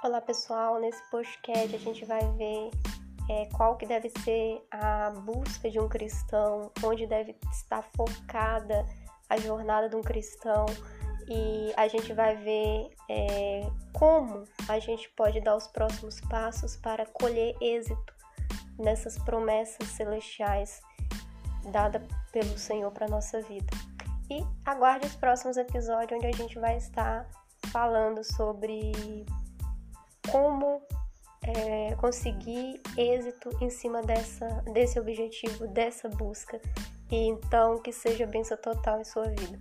Olá pessoal, nesse podcast a gente vai ver é, qual que deve ser a busca de um cristão, onde deve estar focada a jornada de um cristão e a gente vai ver é, como a gente pode dar os próximos passos para colher êxito nessas promessas celestiais dadas pelo Senhor para nossa vida. E aguarde os próximos episódios onde a gente vai estar falando sobre como é, conseguir êxito em cima dessa, desse objetivo, dessa busca. E então que seja bênção total em sua vida.